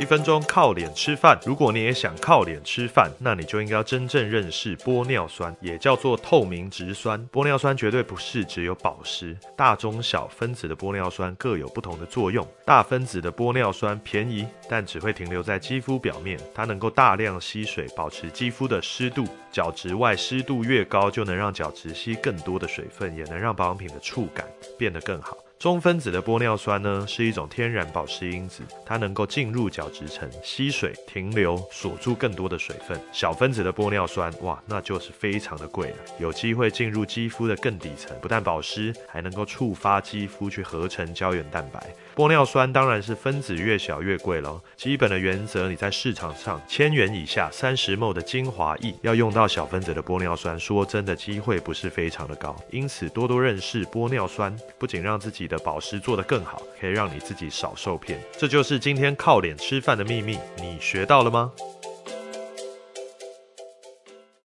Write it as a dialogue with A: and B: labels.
A: 一分钟靠脸吃饭。如果你也想靠脸吃饭，那你就应该要真正认识玻尿酸，也叫做透明质酸。玻尿酸绝对不是只有保湿，大中小分子的玻尿酸各有不同的作用。大分子的玻尿酸便宜，但只会停留在肌肤表面，它能够大量吸水，保持肌肤的湿度。角质外湿度越高，就能让角质吸更多的水分，也能让保养品的触感变得更好。中分子的玻尿酸呢，是一种天然保湿因子，它能够进入角质层吸水、停留、锁住更多的水分。小分子的玻尿酸，哇，那就是非常的贵了，有机会进入肌肤的更底层，不但保湿，还能够触发肌肤去合成胶原蛋白。玻尿酸当然是分子越小越贵咯。基本的原则，你在市场上千元以下三十 ml 的精华液，要用到小分子的玻尿酸，说真的机会不是非常的高。因此，多多认识玻尿酸，不仅让自己的保湿做得更好，可以让你自己少受骗。这就是今天靠脸吃饭的秘密，你学到了吗？